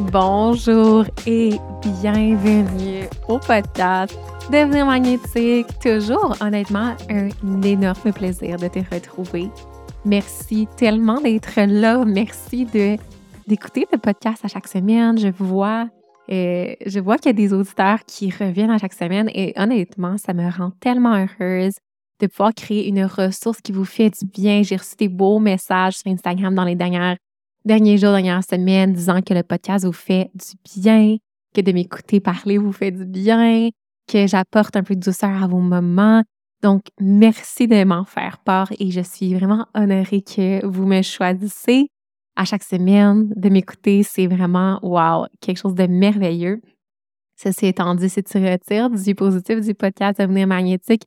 Bonjour et bienvenue au podcast Devenir magnétique. Toujours, honnêtement, un énorme plaisir de te retrouver. Merci tellement d'être là. Merci d'écouter le podcast à chaque semaine. Je vois je vois qu'il y a des auditeurs qui reviennent à chaque semaine et honnêtement, ça me rend tellement heureuse de pouvoir créer une ressource qui vous fait du bien. J'ai reçu des beaux messages sur Instagram dans les derniers jours, dernières semaines, disant que le podcast vous fait du bien, que de m'écouter parler vous fait du bien, que j'apporte un peu de douceur à vos moments. Donc, merci de m'en faire part et je suis vraiment honorée que vous me choisissez à chaque semaine, de m'écouter, c'est vraiment, wow, quelque chose de merveilleux. Ceci étant dit, si tu retires du positif du podcast Devenir magnétique,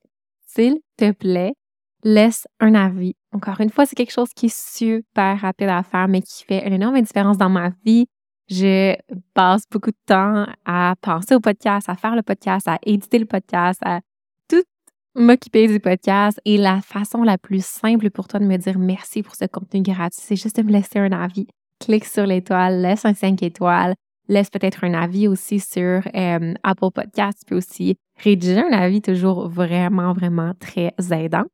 s'il te plaît, laisse un avis. Encore une fois, c'est quelque chose qui est super rapide à faire, mais qui fait une énorme différence dans ma vie. Je passe beaucoup de temps à penser au podcast, à faire le podcast, à éditer le podcast, à m'occuper du podcast et la façon la plus simple pour toi de me dire merci pour ce contenu gratuit, c'est juste de me laisser un avis. Clique sur l'étoile, laisse un 5 étoiles, laisse peut-être un avis aussi sur euh, Apple Podcast. Tu peux aussi rédiger un avis, toujours vraiment, vraiment très aidant.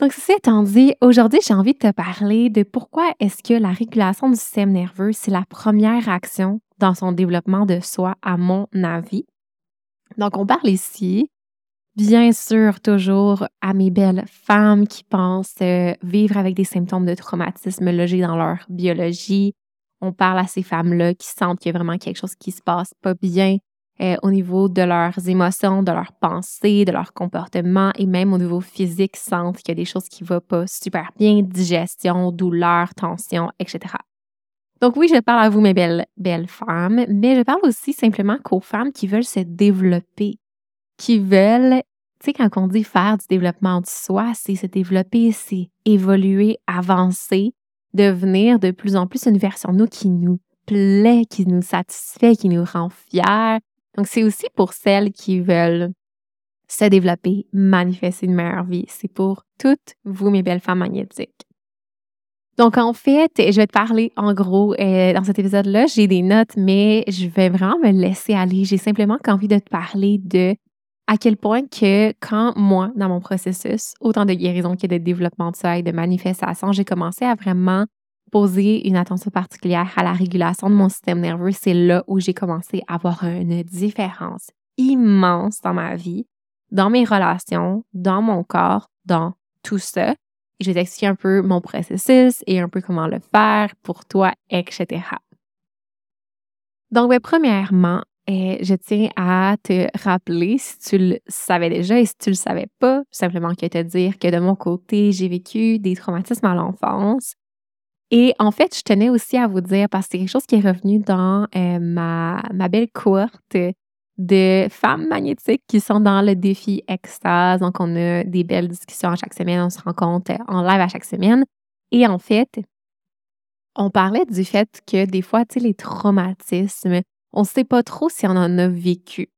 Donc, ceci étant dit, aujourd'hui, j'ai envie de te parler de pourquoi est-ce que la régulation du système nerveux, c'est la première action dans son développement de soi, à mon avis. Donc, on parle ici Bien sûr, toujours à mes belles femmes qui pensent euh, vivre avec des symptômes de traumatisme logés dans leur biologie. On parle à ces femmes-là qui sentent qu'il y a vraiment quelque chose qui se passe pas bien euh, au niveau de leurs émotions, de leurs pensées, de leur comportement et même au niveau physique, sentent qu'il y a des choses qui ne vont pas super bien, digestion, douleur, tension, etc. Donc oui, je parle à vous, mes belles, belles femmes, mais je parle aussi simplement qu'aux femmes qui veulent se développer qui veulent, tu sais, quand on dit faire du développement de soi, c'est se développer, c'est évoluer, avancer, devenir de plus en plus une version de nous qui nous plaît, qui nous satisfait, qui nous rend fiers. Donc, c'est aussi pour celles qui veulent se développer, manifester une meilleure vie. C'est pour toutes vous, mes belles femmes magnétiques. Donc, en fait, je vais te parler en gros euh, dans cet épisode-là. J'ai des notes, mais je vais vraiment me laisser aller. J'ai simplement envie de te parler de à quel point que quand moi, dans mon processus, autant de guérison que de développement de et de manifestation, j'ai commencé à vraiment poser une attention particulière à la régulation de mon système nerveux, c'est là où j'ai commencé à avoir une différence immense dans ma vie, dans mes relations, dans mon corps, dans tout ça. Je vais t'expliquer un peu mon processus et un peu comment le faire pour toi, etc. Donc, ben, premièrement, et je tiens à te rappeler, si tu le savais déjà et si tu le savais pas, simplement que te dire que de mon côté, j'ai vécu des traumatismes à l'enfance. Et en fait, je tenais aussi à vous dire, parce que c'est quelque chose qui est revenu dans euh, ma, ma belle cohorte de femmes magnétiques qui sont dans le défi extase. Donc, on a des belles discussions à chaque semaine, on se rencontre en live à chaque semaine. Et en fait, on parlait du fait que des fois, tu sais, les traumatismes, on ne sait pas trop si on en a vécu.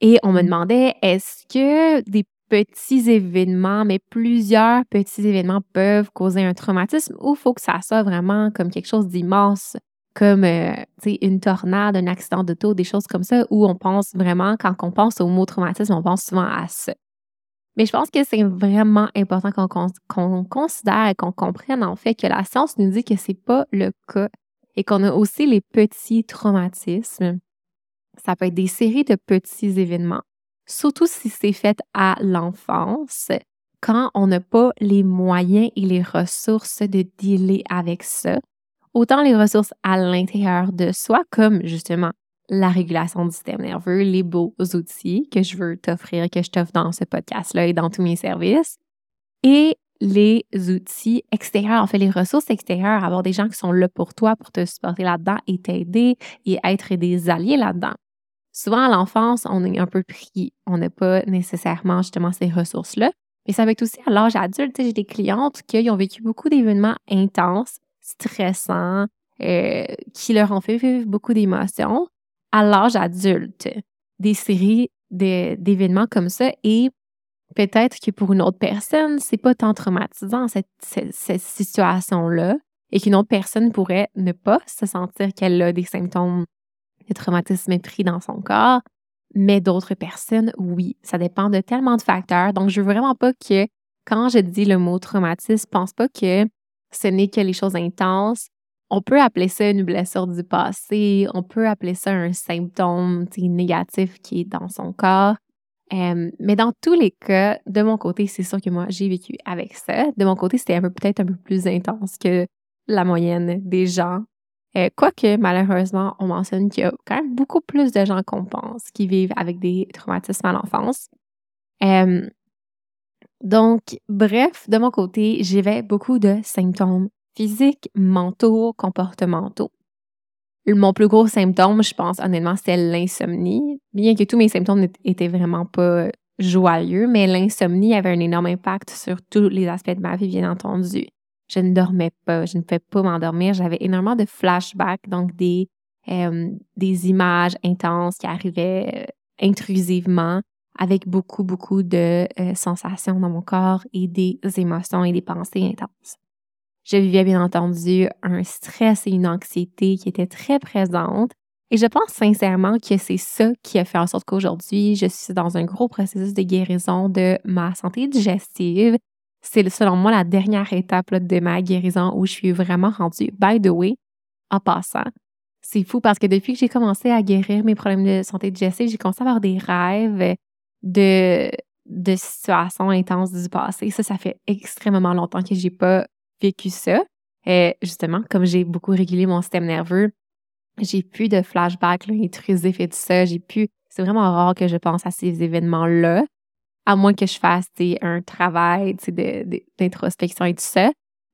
Et on me mmh. demandait, est-ce que des petits événements, mais plusieurs petits événements peuvent causer un traumatisme ou faut que ça soit vraiment comme quelque chose d'immense, comme euh, une tornade, un accident d'auto, des choses comme ça, où on pense vraiment, quand on pense au mot traumatisme, on pense souvent à ça. Mais je pense que c'est vraiment important qu'on considère et qu'on comprenne en fait que la science nous dit que ce n'est pas le cas et qu'on a aussi les petits traumatismes. Ça peut être des séries de petits événements, surtout si c'est fait à l'enfance, quand on n'a pas les moyens et les ressources de dealer avec ça. Autant les ressources à l'intérieur de soi, comme justement la régulation du système nerveux, les beaux outils que je veux t'offrir, que je t'offre dans ce podcast-là et dans tous mes services, et les outils extérieurs, en fait, les ressources extérieures, avoir des gens qui sont là pour toi, pour te supporter là-dedans et t'aider et être des alliés là-dedans. Souvent, à l'enfance, on est un peu pris. On n'a pas nécessairement justement ces ressources-là. Mais ça va être aussi à l'âge adulte. J'ai des clientes qui ont vécu beaucoup d'événements intenses, stressants, euh, qui leur ont fait vivre beaucoup d'émotions à l'âge adulte. Des séries d'événements comme ça et peut-être que pour une autre personne, c'est pas tant traumatisant cette, situation-là et qu'une autre personne pourrait ne pas se sentir qu'elle a des symptômes de traumatisme pris dans son corps, mais d'autres personnes, oui, ça dépend de tellement de facteurs. Donc, je veux vraiment pas que quand je dis le mot traumatisme, pense pas que ce n'est que les choses intenses. On peut appeler ça une blessure du passé, on peut appeler ça un symptôme négatif qui est dans son corps. Euh, mais dans tous les cas, de mon côté, c'est sûr que moi, j'ai vécu avec ça. De mon côté, c'était peut-être un peu plus intense que la moyenne des gens. Euh, quoique, malheureusement, on mentionne qu'il y a quand même beaucoup plus de gens qu'on pense qui vivent avec des traumatismes à l'enfance. Euh, donc, bref, de mon côté, j'avais beaucoup de symptômes physiques, mentaux, comportementaux. Mon plus gros symptôme, je pense honnêtement, c'était l'insomnie. Bien que tous mes symptômes n'étaient vraiment pas joyeux, mais l'insomnie avait un énorme impact sur tous les aspects de ma vie, bien entendu. Je ne dormais pas, je ne pouvais pas m'endormir. J'avais énormément de flashbacks, donc des, euh, des images intenses qui arrivaient euh, intrusivement avec beaucoup, beaucoup de euh, sensations dans mon corps et des émotions et des pensées intenses. Je vivais bien entendu un stress et une anxiété qui étaient très présentes. Et je pense sincèrement que c'est ça qui a fait en sorte qu'aujourd'hui, je suis dans un gros processus de guérison de ma santé digestive. C'est selon moi la dernière étape de ma guérison où je suis vraiment rendue. By the way, en passant, c'est fou parce que depuis que j'ai commencé à guérir mes problèmes de santé digestive, j'ai commencé à avoir des rêves de, de situations intenses du passé. Ça, ça fait extrêmement longtemps que j'ai pas vécu ça. Et justement, comme j'ai beaucoup régulé mon système nerveux, j'ai plus de flashbacks intrusifs et tout ça. J'ai plus. C'est vraiment rare que je pense à ces événements-là, à moins que je fasse un travail d'introspection et tout ça.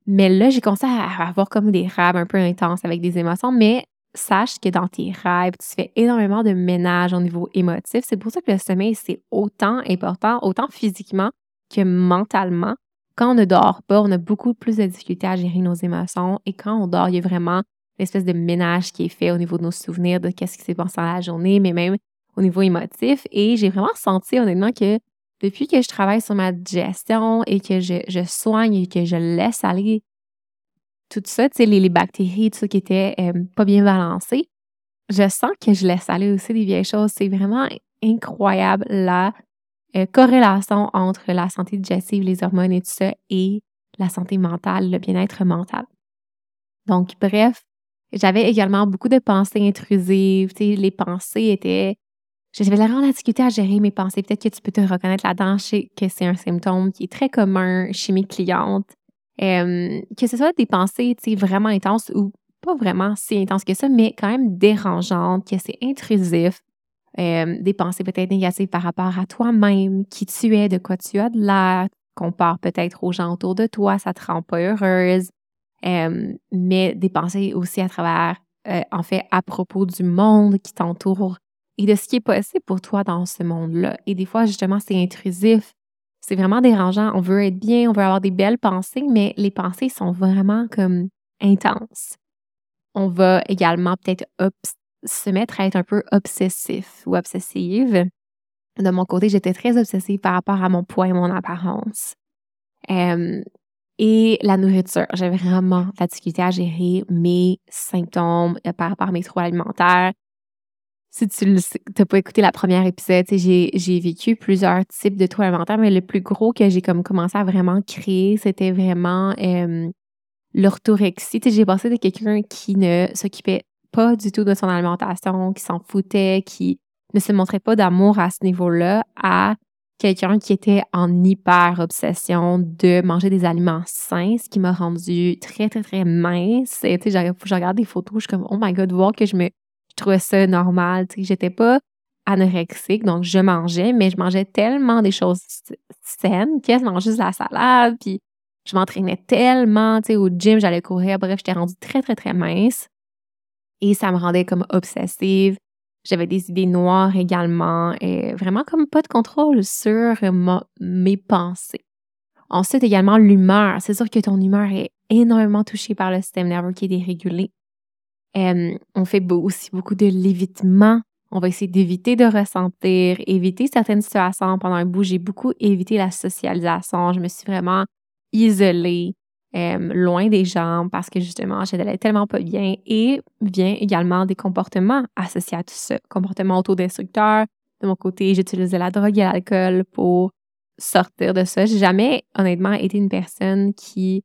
Mais là, j'ai commencé à avoir comme des rêves un peu intenses avec des émotions, mais sache que dans tes rêves, tu fais énormément de ménage au niveau émotif. C'est pour ça que le sommeil, c'est autant important, autant physiquement que mentalement. Quand on ne dort pas, on a beaucoup plus de difficultés à gérer nos émotions. Et quand on dort, il y a vraiment l'espèce de ménage qui est fait au niveau de nos souvenirs, de qu'est-ce qui s'est passé dans la journée, mais même au niveau émotif. Et j'ai vraiment senti honnêtement que depuis que je travaille sur ma digestion et que je, soigne et que je laisse aller tout ça, tu sais, les, bactéries, tout ça qui était euh, pas bien balancé, je sens que je laisse aller aussi des vieilles choses. C'est vraiment incroyable la euh, corrélation entre la santé digestive, les hormones et tout ça, et la santé mentale, le bien-être mental. Donc, bref, j'avais également beaucoup de pensées intrusives. Les pensées étaient. J'avais la grande difficulté à gérer mes pensées. Peut-être que tu peux te reconnaître là-dedans. Je sais que c'est un symptôme qui est très commun chez mes clientes. Euh, que ce soit des pensées vraiment intenses ou pas vraiment si intenses que ça, mais quand même dérangeantes, que c'est intrusif, euh, des pensées peut-être négatives par rapport à toi-même, qui tu es, de quoi tu as de l'air, compare peut-être aux gens autour de toi, ça te rend pas heureuse, euh, mais des pensées aussi à travers, en fait, à propos du monde qui t'entoure et de ce qui est possible pour toi dans ce monde-là. Et des fois, justement, c'est intrusif c'est vraiment dérangeant. On veut être bien, on veut avoir des belles pensées, mais les pensées sont vraiment comme intenses. On va également peut-être se mettre à être un peu obsessif ou obsessive. De mon côté, j'étais très obsessive par rapport à mon poids et mon apparence. et la nourriture, j'avais vraiment la difficulté à gérer mes symptômes euh, par rapport à mes troubles alimentaires si tu n'as pas écouté la première épisode, j'ai vécu plusieurs types de troubles alimentaires, mais le plus gros que j'ai comme commencé à vraiment créer, c'était vraiment l'orthorexie. J'ai passé de quelqu'un qui ne s'occupait pas du tout de son alimentation, qui s'en foutait, qui ne se montrait pas d'amour à ce niveau-là, à quelqu'un qui était en hyper obsession de manger des aliments sains, ce qui m'a rendue très, très, très mince. Tu sais, je regarde des photos, je suis comme, oh my god, voir que je me, je trouvais ça normal. Tu sais, j'étais pas anorexique, donc je mangeais, mais je mangeais tellement des choses saines, quasiment juste la salade, puis je m'entraînais tellement, tu sais, au gym, j'allais courir, bref, j'étais rendue très, très, très mince. Et ça me rendait comme obsessive. J'avais des idées noires également, et vraiment comme pas de contrôle sur mes pensées. Ensuite, également, l'humeur. C'est sûr que ton humeur est énormément touchée par le système nerveux qui est dérégulé. On fait aussi beaucoup de lévitement. On va essayer d'éviter de ressentir, éviter certaines situations. Pendant un bout, j'ai beaucoup évité la socialisation. Je me suis vraiment isolée, euh, loin des gens parce que justement, j'allais tellement pas bien. Et vient également des comportements associés à tout ça. Comportements autodestructeurs. De mon côté, j'utilisais la drogue et l'alcool pour sortir de ça. J'ai jamais, honnêtement, été une personne qui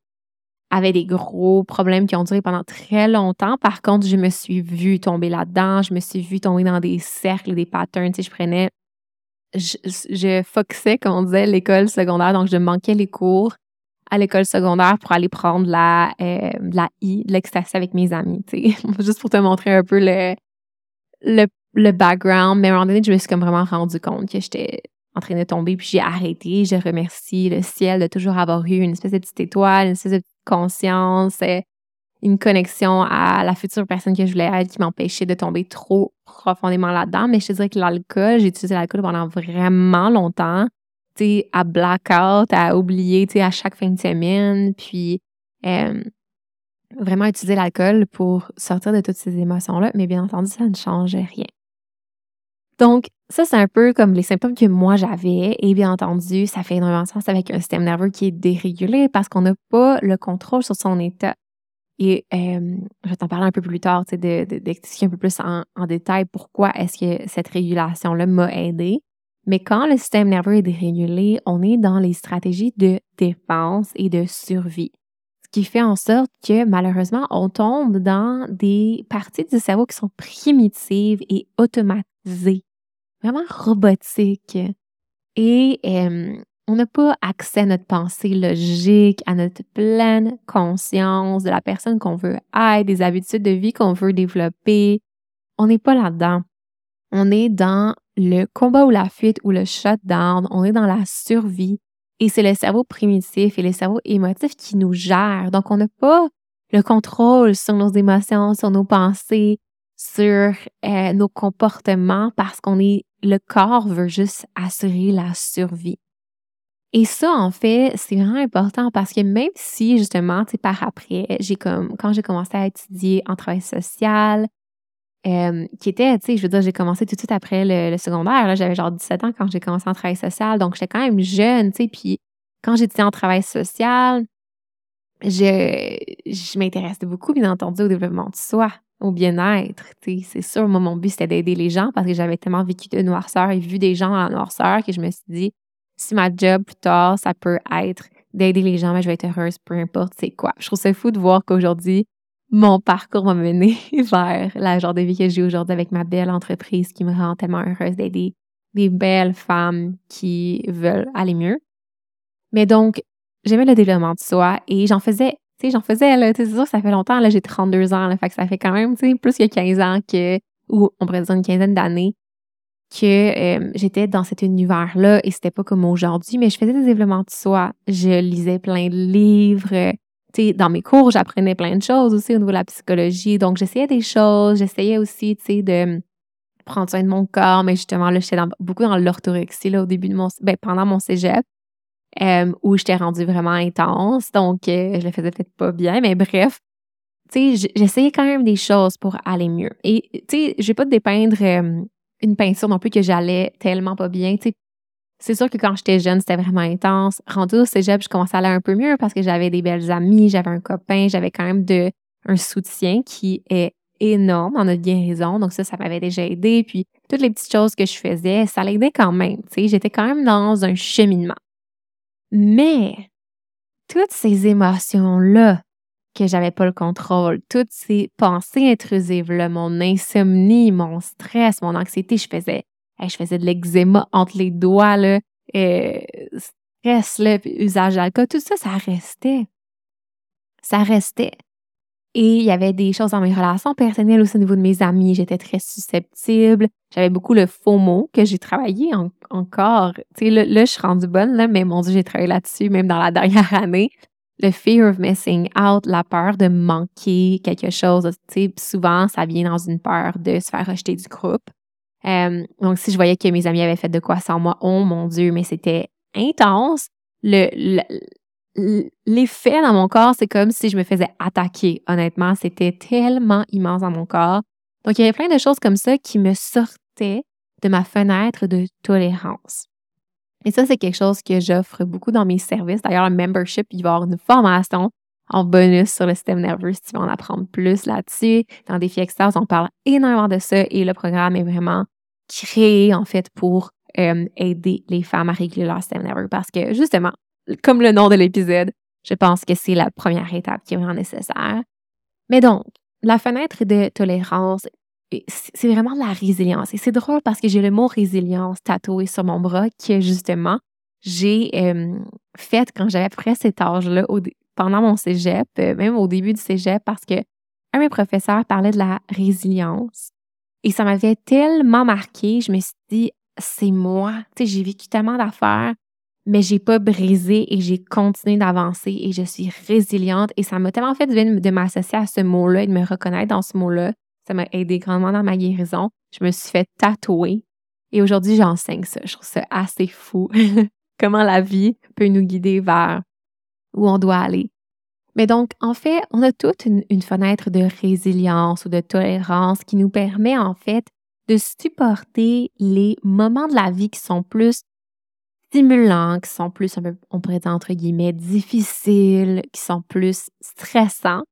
avait des gros problèmes qui ont duré pendant très longtemps. Par contre, je me suis vue tomber là-dedans. Je me suis vue tomber dans des cercles, des patterns. Tu sais, je prenais... Je, je foxais, comme on disait, l'école secondaire. Donc, je manquais les cours à l'école secondaire pour aller prendre la, euh, la I, de l'ecstasy avec mes amis, tu sais. Juste pour te montrer un peu le, le, le background. Mais à un moment donné, je me suis comme vraiment rendu compte que j'étais en train de tomber, puis j'ai arrêté. Je remercie le ciel de toujours avoir eu une espèce de petite étoile, une espèce de conscience, euh, une connexion à la future personne que je voulais être qui m'empêchait de tomber trop profondément là-dedans. Mais je te dirais que l'alcool, j'ai utilisé l'alcool pendant vraiment longtemps à blackout, à oublier, à chaque fin de semaine, puis euh, vraiment utiliser l'alcool pour sortir de toutes ces émotions-là, mais bien entendu, ça ne changeait rien. Donc, ça, c'est un peu comme les symptômes que moi j'avais, et bien entendu, ça fait énormément de sens avec un système nerveux qui est dérégulé parce qu'on n'a pas le contrôle sur son état. Et euh, je vais t'en parler un peu plus tard, d'expliquer un peu plus en, en détail pourquoi est-ce que cette régulation-là m'a aidé. Mais quand le système nerveux est dérégulé, on est dans les stratégies de défense et de survie. Ce qui fait en sorte que malheureusement, on tombe dans des parties du cerveau qui sont primitives et automatisées, vraiment robotiques. Et euh, on n'a pas accès à notre pensée logique, à notre pleine conscience de la personne qu'on veut être, des habitudes de vie qu'on veut développer. On n'est pas là-dedans. On est dans le combat ou la fuite ou le shutdown, on est dans la survie et c'est le cerveau primitif et le cerveau émotif qui nous gère. Donc, on n'a pas le contrôle sur nos émotions, sur nos pensées, sur euh, nos comportements parce qu'on est, le corps veut juste assurer la survie. Et ça, en fait, c'est vraiment important parce que même si, justement, tu par après, j'ai comme, quand j'ai commencé à étudier en travail social, euh, qui était, tu sais, je veux dire, j'ai commencé tout de suite après le, secondaire. J'avais genre 17 ans quand j'ai commencé en travail social, donc j'étais quand même jeune, tu sais. Puis quand j'étais en travail social, je, m'intéressais beaucoup, bien entendu, au développement de soi, au bien-être. C'est sûr, moi, mon but, c'était d'aider les gens parce que j'avais tellement vécu de noirceur et vu des gens en noirceur que je me suis dit, si ma job plus tard, ça peut être d'aider les gens, mais je vais être heureuse, peu importe c'est quoi. Je trouve ça fou de voir qu'aujourd'hui, mon parcours m'a mené vers la genre de vie que j'ai aujourd'hui avec ma belle entreprise qui me rend tellement heureuse d'aider des belles femmes qui veulent aller mieux. Mais donc, j'aimais le développement de soi et j'en faisais, tu sais, j'en faisais, là, c'est sûr, ça fait longtemps, là, j'ai 32 ans, là, fait que ça fait quand même, tu sais, plus que 15 ans que, ou on pourrait dire une quinzaine d'années que euh, j'étais dans cet univers-là et c'était pas comme aujourd'hui, mais je faisais des développements de soi. Je lisais plein de livres, dans mes cours, j'apprenais plein de choses aussi au niveau de la psychologie. Donc, j'essayais des choses. J'essayais aussi, tu sais, de prendre soin de mon corps. Mais justement, là, j'étais beaucoup dans l'orthorexie, là, au début de mon... Ben, pendant mon cégep, euh, où j'étais rendue vraiment intense. Donc, euh, je le faisais peut-être pas bien. Mais bref, tu sais, j'essayais quand même des choses pour aller mieux. Et, tu sais, je vais pas te dépeindre euh, une peinture non plus que j'allais tellement pas bien. Tu sais, c'est sûr que quand j'étais jeune, c'était vraiment intense. Rendu au cégep, je commençais à aller un peu mieux parce que j'avais des belles amies, j'avais un copain, j'avais quand même de, un soutien qui est énorme en notre guérison. Donc ça, ça m'avait déjà aidé. Puis toutes les petites choses que je faisais, ça l'aidait quand même. Tu sais, j'étais quand même dans un cheminement. Mais toutes ces émotions-là que j'avais pas le contrôle, toutes ces pensées intrusives-là, mon insomnie, mon stress, mon anxiété, je faisais je faisais de l'eczéma entre les doigts, là. euh, stress, là, usage d'alcool, tout ça, ça restait. Ça restait. Et il y avait des choses dans mes relations personnelles aussi au niveau de mes amis. J'étais très susceptible. J'avais beaucoup le FOMO que j'ai travaillé encore. Tu sais, là, là, je suis rendue bonne, là, mais mon Dieu, j'ai travaillé là-dessus même dans la dernière année. Le fear of missing out, la peur de manquer quelque chose. Tu sais, souvent, ça vient dans une peur de se faire rejeter du groupe. Euh, donc, si je voyais que mes amis avaient fait de quoi sans moi, oh mon Dieu, mais c'était intense. Le, l'effet dans mon corps, c'est comme si je me faisais attaquer. Honnêtement, c'était tellement immense dans mon corps. Donc, il y avait plein de choses comme ça qui me sortaient de ma fenêtre de tolérance. Et ça, c'est quelque chose que j'offre beaucoup dans mes services. D'ailleurs, le membership, il va y avoir une formation en bonus sur le système nerveux si tu veux en apprendre plus là-dessus. Dans Défi Extase, on parle énormément de ça et le programme est vraiment créé, en fait, pour euh, aider les femmes à réguler leur système nerveux parce que, justement, comme le nom de l'épisode, je pense que c'est la première étape qui est vraiment nécessaire. Mais donc, la fenêtre de tolérance, c'est vraiment de la résilience. Et c'est drôle parce que j'ai le mot résilience tatoué sur mon bras que justement, j'ai fait quand j'avais près cet âge-là, pendant mon cégep, euh, même au début du cégep, parce que un de mes professeurs parlait de la résilience. Et ça m'avait tellement marqué, je me suis dit, c'est moi. Tu sais, j'ai vécu tellement d'affaires mais j'ai pas brisé et j'ai continué d'avancer et je suis résiliente et ça m'a tellement fait de m'associer à ce mot-là et de me reconnaître dans ce mot-là. Ça m'a aidé grandement dans ma guérison. Je me suis fait tatouer et aujourd'hui j'enseigne ça. Je trouve ça assez fou. Comment la vie peut nous guider vers où on doit aller. Mais donc, en fait, on a toute une, fenêtre de résilience ou de tolérance qui nous permet en fait de supporter les moments de la vie qui sont plus stimulants, qui sont plus, on pourrait dire entre guillemets, difficiles, qui sont plus stressants,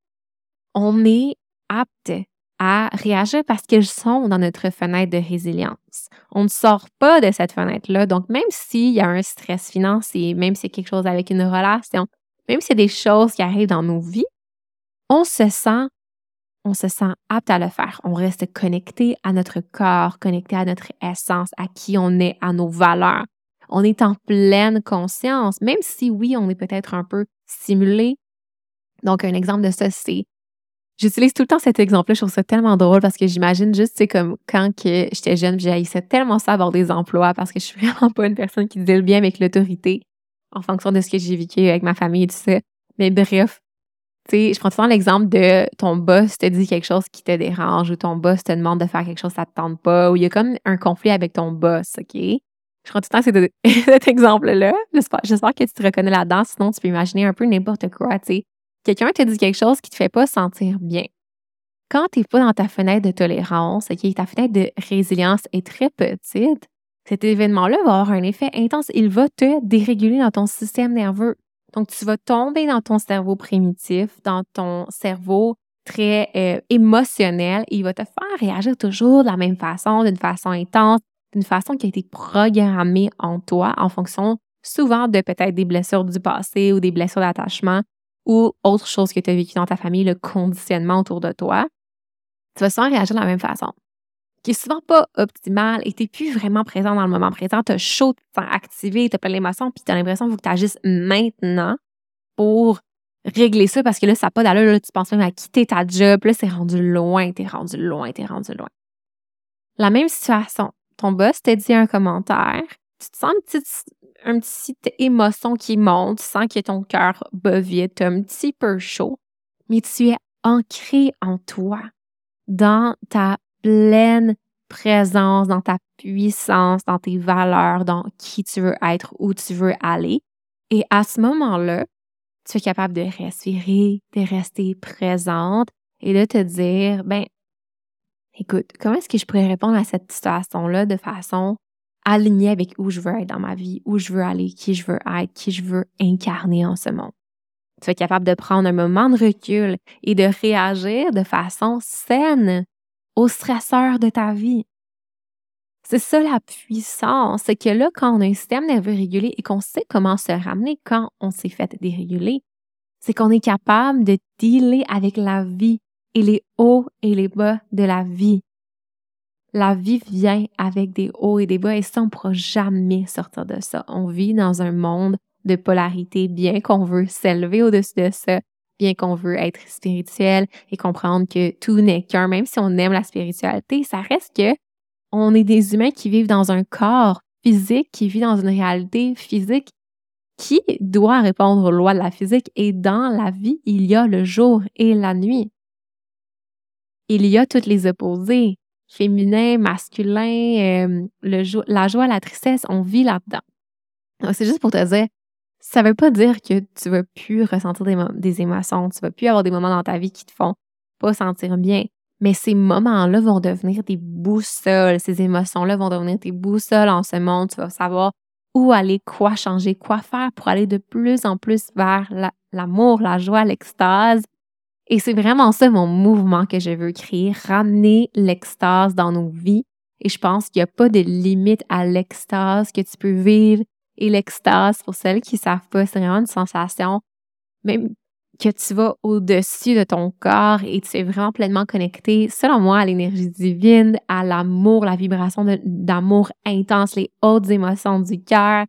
on est apte à réagir parce qu'ils sont dans notre fenêtre de résilience. On ne sort pas de cette fenêtre-là. Donc, même s'il y a un stress financier, même si c'est quelque chose avec une relation, même s'il y a des choses qui arrivent dans nos vies, on se sent, on se sent apte à le faire. On reste connecté à notre corps, connecté à notre essence, à qui on est, à nos valeurs on est en pleine conscience, même si oui, on est peut-être un peu stimulé. Donc, un exemple de ça, c'est J'utilise tout le temps cet exemple-là, je trouve ça tellement drôle parce que j'imagine juste, c'est comme quand que j'étais jeune, j'haïssais tellement ça avoir des emplois parce que je suis vraiment pas une personne qui le bien avec l'autorité en fonction de ce que j'ai vécu avec ma famille et tout ça. Mais bref, tu sais, je prends souvent l'exemple de ton boss te dit quelque chose qui te dérange ou ton boss te demande de faire quelque chose que ça te tente pas ou il y a comme un conflit avec ton boss, OK? Je crois tout le temps cet exemple-là. J'espère que tu te reconnais là-dedans, sinon tu peux imaginer un peu n'importe quoi. Quelqu'un te dit quelque chose qui te fait pas sentir bien. Quand tu n'es pas dans ta fenêtre de tolérance, okay, ta fenêtre de résilience est très petite, cet événement-là va avoir un effet intense. Il va te déréguler dans ton système nerveux. Donc, tu vas tomber dans ton cerveau primitif, dans ton cerveau très euh, émotionnel, il va te faire réagir toujours de la même façon, d'une façon intense, d'une façon qui a été programmée en toi en fonction souvent de peut-être des blessures du passé ou des blessures d'attachement ou autre chose que tu as vécu dans ta famille, le conditionnement autour de toi, tu vas souvent réagir de la même façon. Qui est souvent pas optimal et tu n'es plus vraiment présent dans le moment présent. Tu as chaud, tu sens activé, tu as plein d'émotions, puis tu as l'impression qu'il faut que tu agisses maintenant pour régler ça parce que là, ça n'a pas d'allure. Là, tu penses même à quitter ta job. Là, c'est rendu loin, tu es rendu loin, tu es rendu loin. La même situation ton boss te dit un commentaire, tu te sens une petite, une petite émotion qui monte, tu sens que ton cœur bat vite, un petit peu chaud, mais tu es ancré en toi, dans ta pleine présence, dans ta puissance, dans tes valeurs, dans qui tu veux être, où tu veux aller. Et à ce moment-là, tu es capable de respirer, de rester présente et de te dire, ben, écoute, comment est-ce que je pourrais répondre à cette situation-là de façon alignée avec où je veux être dans ma vie, où je veux aller, qui je veux être, qui je veux incarner en ce monde? Tu es capable de prendre un moment de recul et de réagir de façon saine aux stresseurs de ta vie. C'est ça la puissance, c'est que là, quand on a un système nerveux régulé et qu'on sait comment se ramener quand on s'est fait déréguler, c'est qu'on est capable de dealer avec la vie et les hauts et les bas de la vie. la vie vient avec des hauts et des bas et ça, on ne pourra jamais sortir de ça. On vit dans un monde de polarité, bien qu'on veut s'élever au-dessus de ça, bien qu'on veut être spirituel et comprendre que tout n'est qu'un, même si on aime la spiritualité, ça reste que on est des humains qui vivent dans un corps physique, qui vit dans une réalité physique qui doit répondre aux lois de la physique et dans la vie, il y a le jour et la nuit. Il y a toutes les opposés féminin, masculin, euh, la joie, la tristesse, on vit là-dedans. C'est juste pour te dire, ça veut pas dire que tu vas plus ressentir des, émotions, tu vas plus avoir des moments dans ta vie qui te font pas sentir bien. Mais ces moments-là vont devenir des boussoles. Ces émotions-là vont devenir des boussoles en ce monde. Tu vas savoir où aller, quoi changer, quoi faire pour aller de plus en plus vers l'amour, la joie, l'extase, et c'est vraiment ça mon mouvement que je veux créer, ramener l'extase dans nos vies. Et je pense qu'il n'y a pas de limite à l'extase que tu peux vivre. Et l'extase, pour celles qui ne savent pas, c'est vraiment une sensation, même que tu vas au-dessus de ton corps et tu es vraiment pleinement connecté, selon moi, à l'énergie divine, à l'amour, la vibration d'amour intense, les hautes émotions du cœur,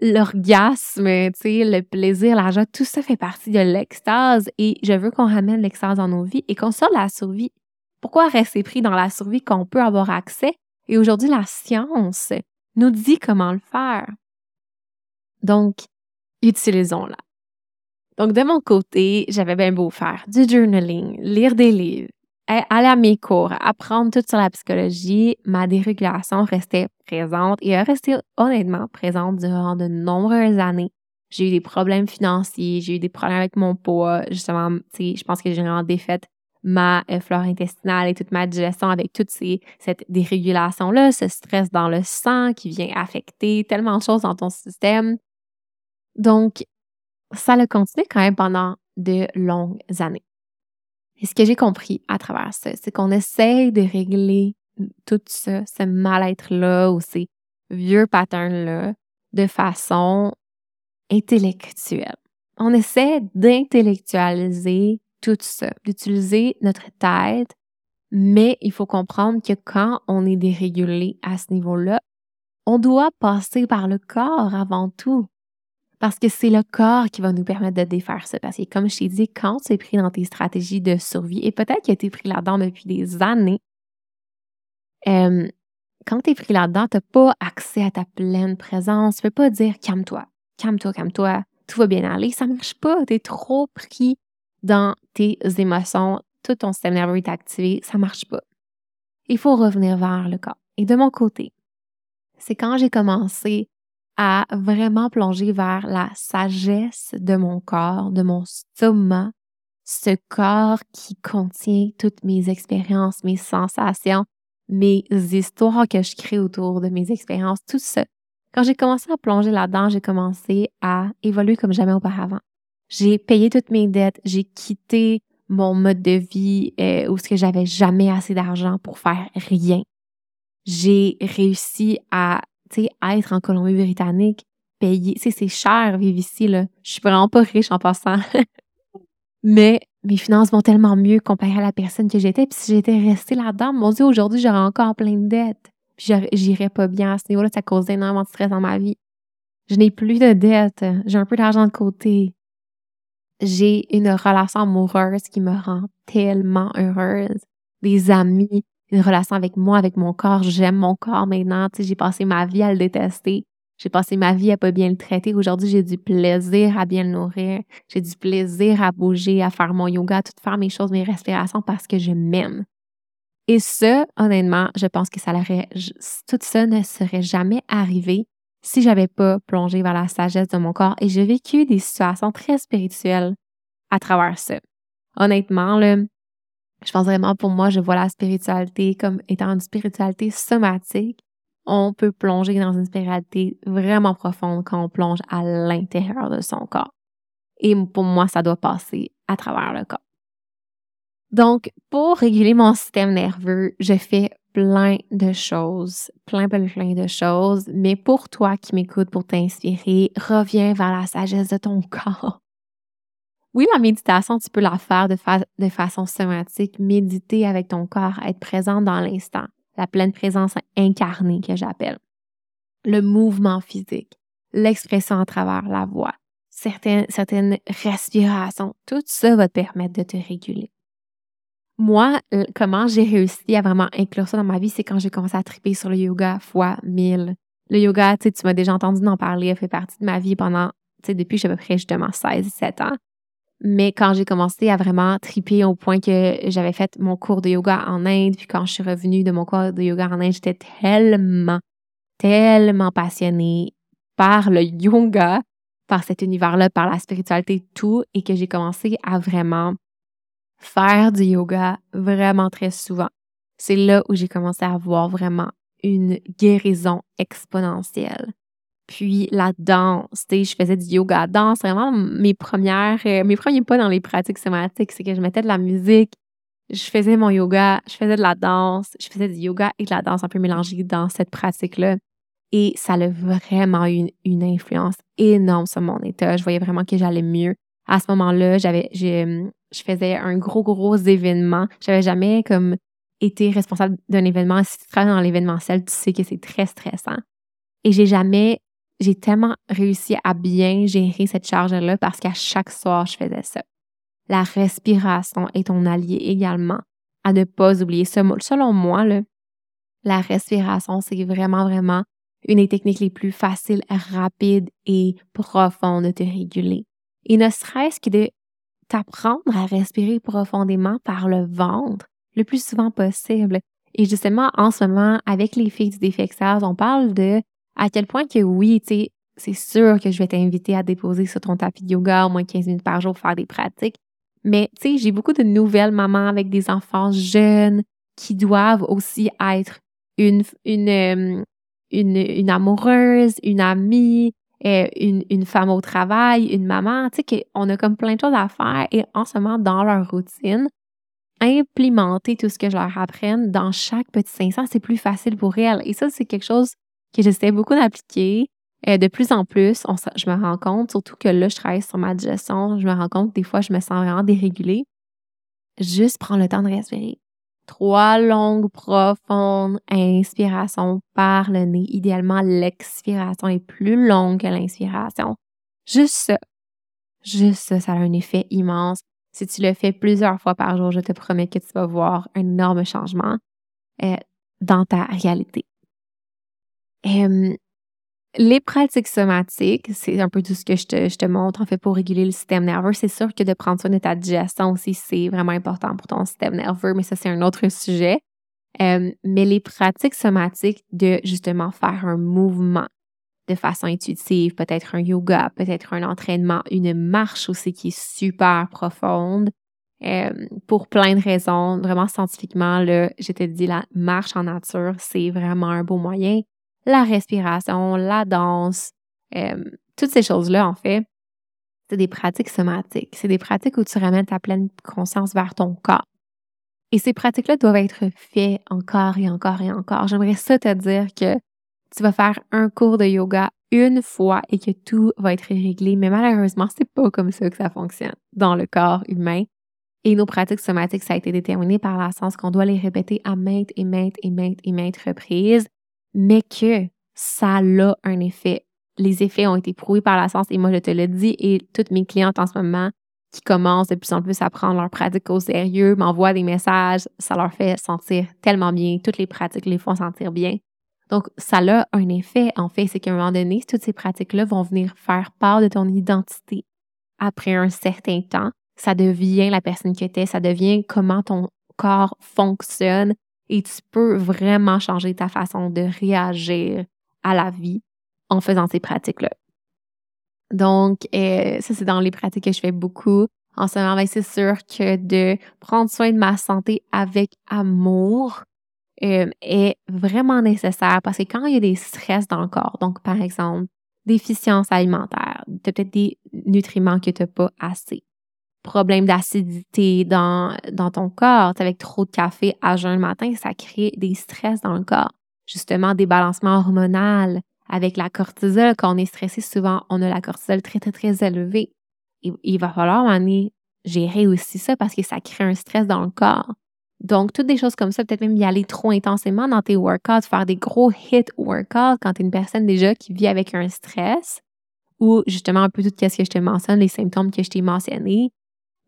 l'orgasme, le plaisir, la joie, tout ça fait partie de l'extase et je veux qu'on ramène l'extase dans nos vies et qu'on sorte de la survie. Pourquoi rester pris dans la survie qu'on peut avoir accès? Et aujourd'hui, la science nous dit comment le faire. Donc, utilisons-la. Donc, de mon côté, j'avais bien beau faire du journaling, lire des livres, aller à mes cours, apprendre tout sur la psychologie, ma dérégulation restait présente et a resté honnêtement présente durant de nombreuses années. J'ai eu des problèmes financiers, j'ai eu des problèmes avec mon poids, justement, tu sais, je pense que j'ai vraiment défaite ma euh, flore intestinale et toute ma digestion avec toute ces, cette dérégulation-là, ce stress dans le sang qui vient affecter tellement de choses dans ton système. Donc, ça a continué quand même pendant de longues années. Et ce que j'ai compris à travers ça, c'est qu'on essaye de régler tout ça, ce mal-être-là ou ces vieux patterns-là de façon intellectuelle. On essaie d'intellectualiser tout ça, d'utiliser notre tête, mais il faut comprendre que quand on est dérégulé à ce niveau-là, on doit passer par le corps avant tout. Parce que c'est le corps qui va nous permettre de défaire ça. Parce que comme je t'ai dit, quand tu es pris dans tes stratégies de survie, et peut-être que tu es pris là-dedans depuis des années, euh, quand tu es pris là-dedans, tu n'as pas accès à ta pleine présence. Tu ne peux pas dire calme-toi, calme-toi, calme-toi, tout va bien aller. Ça ne marche pas. Tu es trop pris dans tes émotions. Tout ton système nerveux est activé. Ça ne marche pas. Il faut revenir vers le corps. Et de mon côté, c'est quand j'ai commencé à vraiment plonger vers la sagesse de mon corps, de mon stomac, ce corps qui contient toutes mes expériences, mes sensations, mes histoires que je crée autour de mes expériences, tout ça. Quand j'ai commencé à plonger là-dedans, j'ai commencé à évoluer comme jamais auparavant. J'ai payé toutes mes dettes, j'ai quitté mon mode de vie euh, où ce que j'avais jamais assez d'argent pour faire rien. J'ai réussi à tu être en Colombie-Britannique, payer, c'est cher vivre ici, là. Je suis vraiment pas riche en passant. Mais mes finances vont tellement mieux comparé à la personne que j'étais. Puis si j'étais restée là-dedans, mon Dieu, aujourd'hui, j'aurais encore plein de dettes. Puis j'irais pas bien à ce niveau-là. Ça cause énormément de stress dans ma vie. Je n'ai plus de dettes. J'ai un peu d'argent de côté. J'ai une relation amoureuse qui me rend tellement heureuse. Des amis une relation avec moi, avec mon corps. J'aime mon corps maintenant. Tu sais, j'ai passé ma vie à le détester. J'ai passé ma vie à pas bien le traiter. Aujourd'hui, j'ai du plaisir à bien le nourrir. J'ai du plaisir à bouger, à faire mon yoga, à tout faire mes choses, mes respirations parce que je m'aime. Et ça, honnêtement, je pense que ça tout ça ne serait jamais arrivé si j'avais pas plongé vers la sagesse de mon corps et j'ai vécu des situations très spirituelles à travers ça. Honnêtement, là, je pense vraiment pour moi, je vois la spiritualité comme étant une spiritualité somatique. On peut plonger dans une spiritualité vraiment profonde quand on plonge à l'intérieur de son corps. Et pour moi, ça doit passer à travers le corps. Donc, pour réguler mon système nerveux, je fais plein de choses, plein, plein, plein de choses. Mais pour toi qui m'écoutes, pour t'inspirer, reviens vers la sagesse de ton corps. Oui, la méditation, tu peux la faire de, façon somatique, méditer avec ton corps, être présent dans l'instant. la pleine présence incarnée que j'appelle, le mouvement physique, l'expression à travers la voix, certaines, certaines respirations, tout ça va te permettre de te réguler. Moi, comment j'ai réussi à vraiment inclure ça dans ma vie, c'est quand j'ai commencé à triper sur le yoga fois mille. Le yoga, tu m'as déjà entendu en parler, a fait partie de ma vie pendant, depuis que j'ai à peu près justement 16-17 ans. Mais quand j'ai commencé à vraiment triper au point que j'avais fait mon cours de yoga en Inde, puis quand je suis revenue de mon cours de yoga en Inde, j'étais tellement, tellement passionnée par le yoga, par cet univers-là, par la spiritualité, tout, et que j'ai commencé à vraiment faire du yoga vraiment très souvent. C'est là où j'ai commencé à avoir vraiment une guérison exponentielle. Puis la danse, tu sais, je faisais du yoga danse, vraiment mes premières, euh, mes premiers pas dans les pratiques somatiques, c'est que je mettais de la musique, je faisais mon yoga, je faisais de la danse, je faisais du yoga et de la danse un peu mélangée dans cette pratique-là. Et ça a vraiment eu une, une, influence énorme sur mon état. Je voyais vraiment que j'allais mieux. À ce moment-là, j'avais, je faisais un gros, gros événement. J'avais jamais comme été responsable d'un événement. Si tu travailles dans l'événementiel, tu sais que c'est très stressant. Et j'ai jamais, j'ai tellement réussi à bien gérer cette charge-là parce qu'à chaque soir, je faisais ça. La respiration est ton allié également. À ne pas oublier ça. Selon moi, là, la respiration, c'est vraiment, vraiment une des techniques les plus faciles, rapides et profondes de te réguler. Et ne serait-ce que de t'apprendre à respirer profondément par le ventre le plus souvent possible. Et justement, en ce moment, avec les filles du Défexage, on parle de à quel point que oui, tu sais, c'est sûr que je vais t'inviter à déposer sur ton tapis de yoga au moins 15 minutes par jour pour faire des pratiques. Mais tu sais, j'ai beaucoup de nouvelles mamans avec des enfants jeunes qui doivent aussi être une, une, euh, une, une amoureuse, une amie, euh, une, une, femme au travail, une maman, tu sais, qu'on a comme plein de choses à faire et en ce moment, dans leur routine, implémenter tout ce que je leur apprenne dans chaque petit instant, c'est plus facile pour elles. Et ça, c'est quelque chose que j'essaie beaucoup d'appliquer. Euh, de plus en plus, je me rends compte, surtout que là, je travaille sur ma digestion, je me rends compte, des fois, je me sens vraiment dérégulée. Juste prendre le temps de respirer trois longues, profondes inspirations par le nez. Idéalement, l'expiration est plus longue que l'inspiration. Juste ça. Juste ça, ça a un effet immense. Si tu le fais plusieurs fois par jour, je te promets que tu vas voir un énorme changement euh, dans ta réalité. Les pratiques somatiques, c'est un peu tout ce que je te, montre en fait pour réguler le système nerveux. C'est sûr que de prendre soin de ta digestion aussi, c'est vraiment important pour ton système nerveux, mais ça, c'est un autre sujet. Mais les pratiques somatiques de justement faire un mouvement de façon intuitive, peut-être un yoga, peut-être un entraînement, une marche aussi qui est super profonde, pour plein de raisons. Vraiment scientifiquement, là, je te dis, la marche en nature, c'est vraiment un beau moyen la respiration, la danse, euh, toutes ces choses-là, en fait, c'est des pratiques somatiques. C'est des pratiques où tu ramènes ta pleine conscience vers ton corps. Et ces pratiques-là doivent être faites encore et encore et encore. J'aimerais ça te dire que tu vas faire un cours de yoga une fois et que tout va être réglé, mais malheureusement, c'est pas comme ça que ça fonctionne dans le corps humain. Et nos pratiques somatiques, ça a été déterminé par la science qu'on doit les répéter à maintes et maintes et maintes et maintes reprises mais que ça a un effet. Les effets ont été prouvés par la science et moi, je te le dis et toutes mes clientes en ce moment qui commencent de plus en plus à prendre leurs pratiques au sérieux m'envoient des messages, ça leur fait sentir tellement bien. Toutes les pratiques les font sentir bien. Donc, ça a un effet, en fait, c'est qu'à un moment donné, toutes ces pratiques-là vont venir faire part de ton identité. Après un certain temps, ça devient la personne que tu es, ça devient comment ton corps fonctionne, et tu peux vraiment changer ta façon de réagir à la vie en faisant ces pratiques-là. Donc, euh, ça, c'est dans les pratiques que je fais beaucoup. En ce moment, ben, c'est sûr que de prendre soin de ma santé avec amour euh, est vraiment nécessaire parce que quand il y a des stress dans le corps, donc par exemple, déficience alimentaire, tu as peut-être des nutriments que tu n'as pas assez, problème d'acidité dans, dans ton corps, avec trop de café à jeun le matin, ça crée des stress dans le corps. Justement, des balancements hormonaux avec la cortisol. Quand on est stressé, souvent, on a la cortisol très, très, très élevée. Il va falloir gérer aussi ça parce que ça crée un stress dans le corps. Donc, toutes des choses comme ça, peut-être même y aller trop intensément dans tes workouts, faire des gros hit workouts quand tu es une personne déjà qui vit avec un stress ou justement un peu tout ce que je te mentionne, les symptômes que je t'ai mentionnés,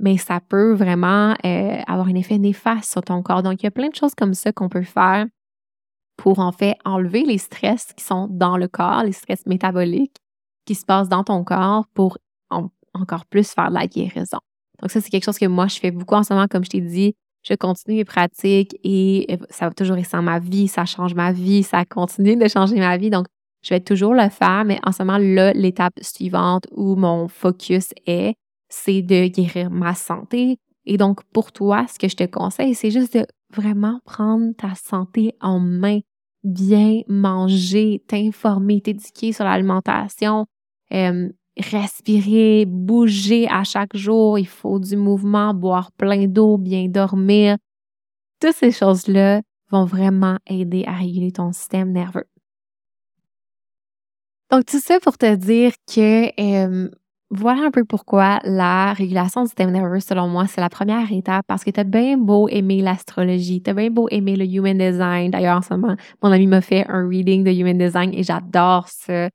mais ça peut vraiment euh, avoir un effet néfaste sur ton corps. Donc, il y a plein de choses comme ça qu'on peut faire pour en fait enlever les stress qui sont dans le corps, les stress métaboliques qui se passent dans ton corps pour encore plus faire de la guérison. Donc, ça, c'est quelque chose que moi, je fais beaucoup en ce moment, comme je t'ai dit. Je continue mes pratiques et euh, ça va toujours rester dans ma vie, ça change ma vie, ça continue de changer ma vie. Donc, je vais toujours le faire, mais en ce moment, là, l'étape suivante où mon focus est, c'est de guérir ma santé. Et donc, pour toi, ce que je te conseille, c'est juste de vraiment prendre ta santé en main, bien manger, t'informer, t'éduquer sur l'alimentation, euh, respirer, bouger à chaque jour. Il faut du mouvement, boire plein d'eau, bien dormir. Toutes ces choses-là vont vraiment aider à réguler ton système nerveux. Donc, tout ça pour te dire que euh, voilà un peu pourquoi la régulation du système nerveux, selon moi, c'est la première étape parce que tu as bien beau aimer l'astrologie, tu as bien beau aimer le human design. D'ailleurs, en ce moment, mon ami m'a fait un reading de human design et j'adore ça.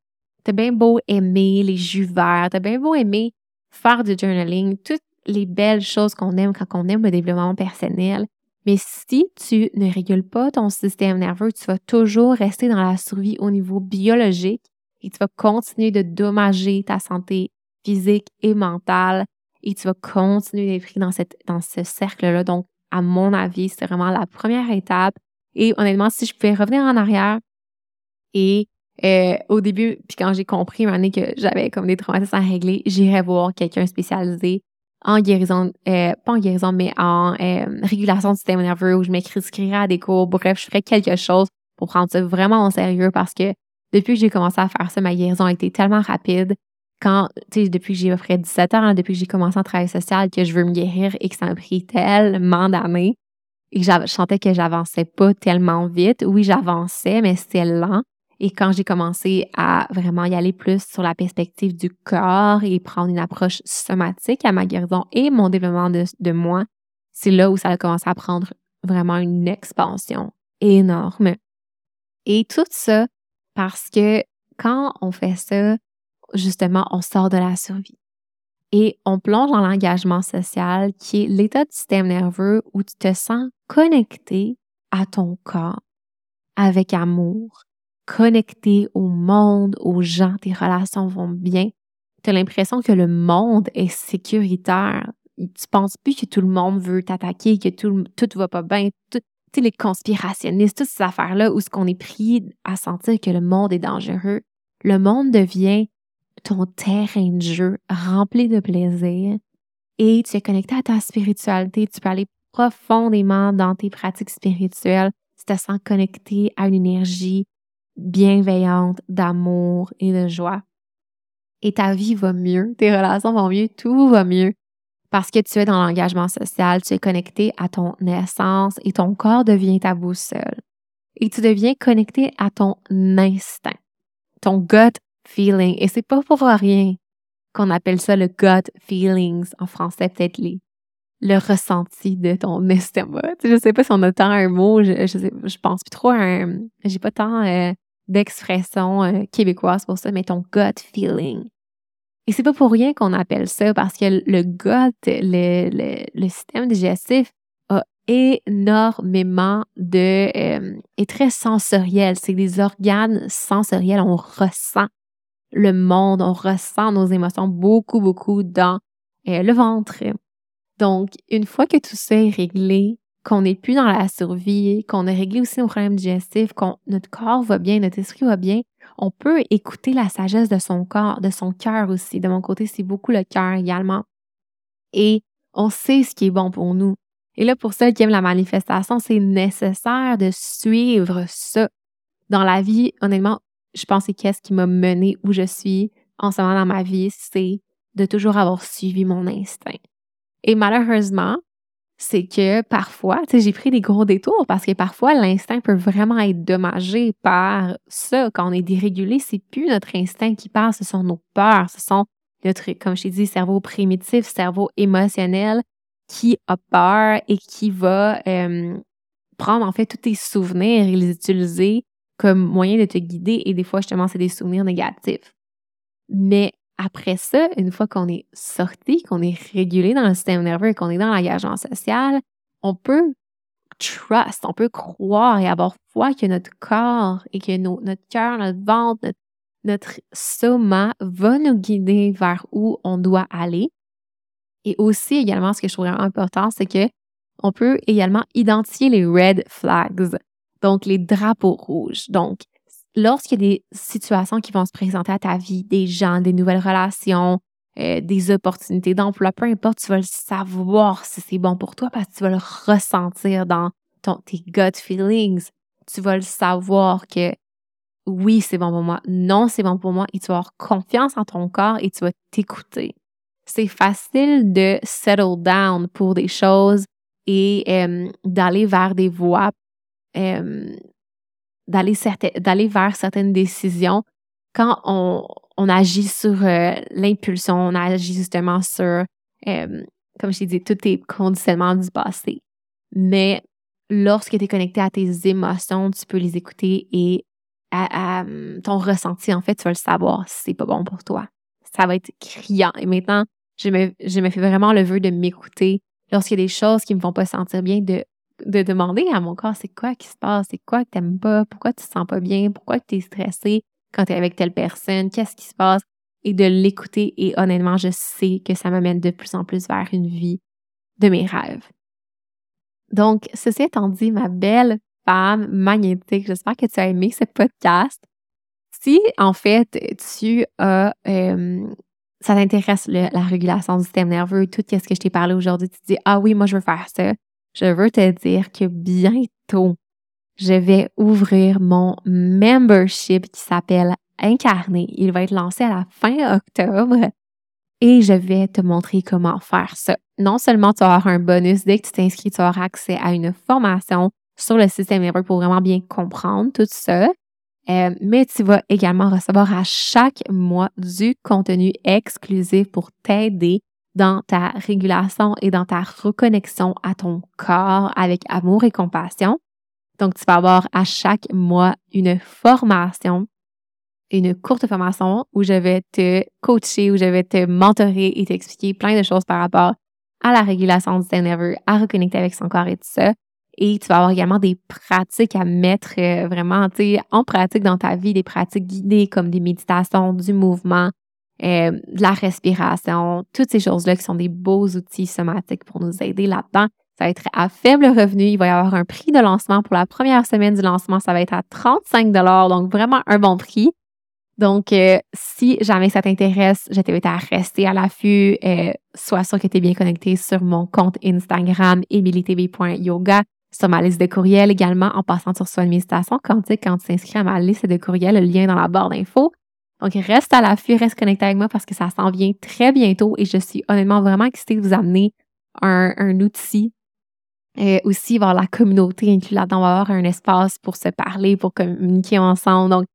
Tu as bien beau aimer les jus verts, tu as bien beau aimer faire du journaling, toutes les belles choses qu'on aime quand on aime le développement personnel. Mais si tu ne régules pas ton système nerveux, tu vas toujours rester dans la survie au niveau biologique et tu vas continuer de dommager ta santé physique et mentale et tu vas continuer d'être pris dans, cette, dans ce cercle-là. Donc, à mon avis, c'est vraiment la première étape. Et honnêtement, si je pouvais revenir en arrière et euh, au début, puis quand j'ai compris année que j'avais comme des traumatismes à régler, j'irais voir quelqu'un spécialisé en guérison, euh, pas en guérison, mais en euh, régulation du système nerveux où je m'écrirais à des cours. Bref, je ferais quelque chose pour prendre ça vraiment en sérieux parce que depuis que j'ai commencé à faire ça, ma guérison a été tellement rapide. Quand, tu sais, depuis que j'ai à peu près 17 ans, depuis que j'ai commencé en travail social, que je veux me guérir et que ça m'a pris tellement d'années et que je sentais que j'avançais pas tellement vite. Oui, j'avançais, mais c'était lent. Et quand j'ai commencé à vraiment y aller plus sur la perspective du corps et prendre une approche somatique à ma guérison et mon développement de, de moi, c'est là où ça a commencé à prendre vraiment une expansion énorme. Et tout ça, parce que quand on fait ça, justement, on sort de la survie. Et on plonge dans l'engagement social qui est l'état du système nerveux où tu te sens connecté à ton corps avec amour, connecté au monde, aux gens, tes relations vont bien. Tu as l'impression que le monde est sécuritaire. Tu penses plus que tout le monde veut t'attaquer, que tout, tout va pas bien, tout, les conspirationnistes, toutes ces affaires-là où ce qu'on est pris à sentir que le monde est dangereux, le monde devient ton terrain de jeu rempli de plaisir et tu es connecté à ta spiritualité. Tu peux aller profondément dans tes pratiques spirituelles. Tu te sens connecté à une énergie bienveillante, d'amour et de joie. Et ta vie va mieux, tes relations vont mieux, tout va mieux parce que tu es dans l'engagement social, tu es connecté à ton essence et ton corps devient ta boussole. Et tu deviens connecté à ton instinct, ton gut feeling. Et c'est pas pour rien qu'on appelle ça le gut feelings en français, peut-être les, le ressenti de ton estomac. Je sais pas si on a tant un mot, je, je, pense plus trop à un, j'ai pas tant euh, d'expression euh, québécoise pour ça, mais ton gut feeling. Et c'est pas pour rien qu'on appelle ça, parce que le gut, le, le, système digestif a énormément de... Euh, est très sensoriel. C'est des organes sensoriels. On ressent le monde, on ressent nos émotions beaucoup, beaucoup dans euh, le ventre. Donc, une fois que tout ça est réglé, qu'on n'est plus dans la survie, qu'on a réglé aussi nos problèmes digestifs, qu'on notre corps va bien, notre esprit va bien, on peut écouter la sagesse de son corps, de son cœur aussi. De mon côté, c'est beaucoup le cœur également. Et on sait ce qui est bon pour nous. Et là, pour ceux qui aiment la manifestation, c'est nécessaire de suivre ça. Dans la vie, honnêtement, je pense que qu'est-ce qui m'a mené où je suis en ce moment dans ma vie, c'est de toujours avoir suivi mon instinct. Et malheureusement, c'est que parfois, tu sais, j'ai pris des gros détours parce que parfois, l'instinct peut vraiment être dommagé par ça. Quand on est dérégulé, c'est plus notre instinct qui parle, ce sont nos peurs, ce sont notre, comme je t'ai dit, cerveau primitif, cerveau émotionnel qui a peur et qui va euh, prendre en fait tous tes souvenirs et les utiliser comme moyen de te guider et des fois justement c'est des souvenirs négatifs. Mais après ça, une fois qu'on est sorti, qu'on est régulé dans le système nerveux et qu'on est dans l'engagement social, on peut trust, on peut croire et avoir foi que notre corps et que notre cœur, notre ventre, notre, notre soma va nous guider vers où on doit aller. Et aussi également, ce que je trouve important, c'est que on peut également identifier les red flags, donc les drapeaux rouges. Donc, lorsqu'il y a des situations qui vont se présenter à ta vie, des gens, des nouvelles relations, euh, des opportunités d'emploi, peu importe, tu vas le savoir si c'est bon pour toi parce que tu vas le ressentir dans ton, tes gut feelings. Tu vas le savoir que oui, c'est bon pour moi, non, c'est bon pour moi, et tu vas avoir confiance en ton corps et tu vas t'écouter. C'est facile de settle down pour des choses et euh, d'aller vers des voies, euh, d'aller vers certaines décisions quand on, on agit sur euh, l'impulsion, on agit justement sur, euh, comme je t'ai dit, tous tes conditionnements du passé. Mais lorsque tu es connecté à tes émotions, tu peux les écouter et à, ton ressenti, en fait, tu vas le savoir si c'est pas bon pour toi. Ça va être criant. Et maintenant, je me, je me fais vraiment le vœu de m'écouter lorsqu'il y a des choses qui me font pas sentir bien, de, de demander à mon corps c'est quoi qui se passe, c'est quoi que t'aimes pas, pourquoi tu te sens pas bien, pourquoi tu es stressé, quand tu es avec telle personne, qu'est-ce qui se passe, et de l'écouter. Et honnêtement, je sais que ça m'amène de plus en plus vers une vie de mes rêves. Donc, ceci étant dit, ma belle femme magnétique, j'espère que tu as aimé ce podcast. Si, en fait, tu as, ça t'intéresse la régulation du système nerveux, tout ce que je t'ai parlé aujourd'hui, tu te dis, ah oui, moi, je veux faire ça. Je veux te dire que bientôt, je vais ouvrir mon membership qui s'appelle Incarné. Il va être lancé à la fin octobre et je vais te montrer comment faire ça. Non seulement tu avoir un bonus dès que tu t'inscris, tu auras accès à une formation sur le système nerveux pour vraiment bien comprendre tout ça. Euh, mais tu vas également recevoir à chaque mois du contenu exclusif pour t'aider dans ta régulation et dans ta reconnexion à ton corps avec amour et compassion. Donc, tu vas avoir à chaque mois une formation, une courte formation où je vais te coacher, où je vais te mentorer et t'expliquer plein de choses par rapport à la régulation du nerveux, à reconnecter avec son corps et tout ça. Et tu vas avoir également des pratiques à mettre euh, vraiment en pratique dans ta vie, des pratiques guidées comme des méditations, du mouvement, euh, de la respiration, toutes ces choses-là qui sont des beaux outils somatiques pour nous aider là-dedans. Ça va être à faible revenu. Il va y avoir un prix de lancement pour la première semaine du lancement. Ça va être à 35 donc vraiment un bon prix. Donc, euh, si jamais ça t'intéresse, je t'invite à rester à l'affût. Euh, sois sûr que tu es bien connecté sur mon compte Instagram, emilitv.yoga, sur ma liste de courriels également, en passant sur Soin de méditation quantique quand tu t'inscris à ma liste de courriels, le lien dans la barre d'infos. Donc, reste à l'affût, reste connecté avec moi parce que ça s'en vient très bientôt et je suis honnêtement vraiment excitée de vous amener un, un outil et aussi, avoir la communauté inclus là-dedans. On va avoir un espace pour se parler, pour communiquer ensemble. Donc,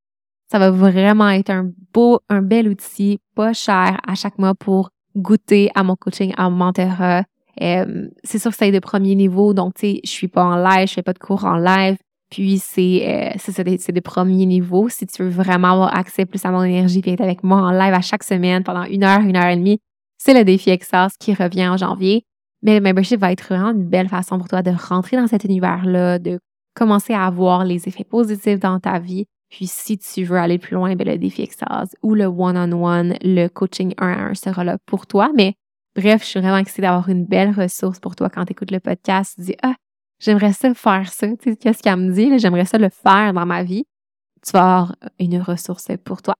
ça va vraiment être un beau, un bel outil, pas cher à chaque mois pour goûter à mon coaching, à mon mentorat. Euh, c'est sûr que c'est de premier niveau, donc tu sais, je suis pas en live, je fais pas de cours en live. Puis c'est euh, c'est des, des premiers niveaux. Si tu veux vraiment avoir accès plus à mon énergie et être avec moi en live à chaque semaine pendant une heure, une heure et demie, c'est le défi Exas qui revient en janvier. Mais le membership va être vraiment une belle façon pour toi de rentrer dans cet univers-là, de commencer à avoir les effets positifs dans ta vie. Puis si tu veux aller plus loin, ben, le défi Extase ou le one-on-one, le coaching 1 à 1 sera là pour toi. Mais bref, je suis vraiment excitée d'avoir une belle ressource pour toi quand tu écoutes le podcast. Tu dis, ah, j'aimerais ça faire ça. Tu sais, qu'est-ce qu'elle me dit? J'aimerais ça le faire dans ma vie. Tu vas avoir une ressource pour toi.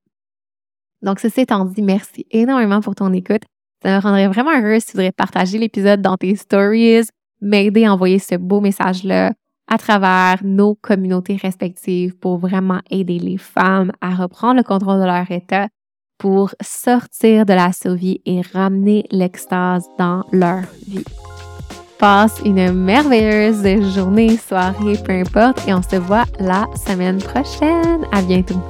Donc, ceci étant dit, merci énormément pour ton écoute. Ça me rendrait vraiment heureuse si tu voudrais partager l'épisode dans tes stories, m'aider à envoyer ce beau message-là à travers nos communautés respectives pour vraiment aider les femmes à reprendre le contrôle de leur état pour sortir de la survie et ramener l'extase dans leur vie. Passe une merveilleuse journée, soirée, peu importe, et on se voit la semaine prochaine. À bientôt.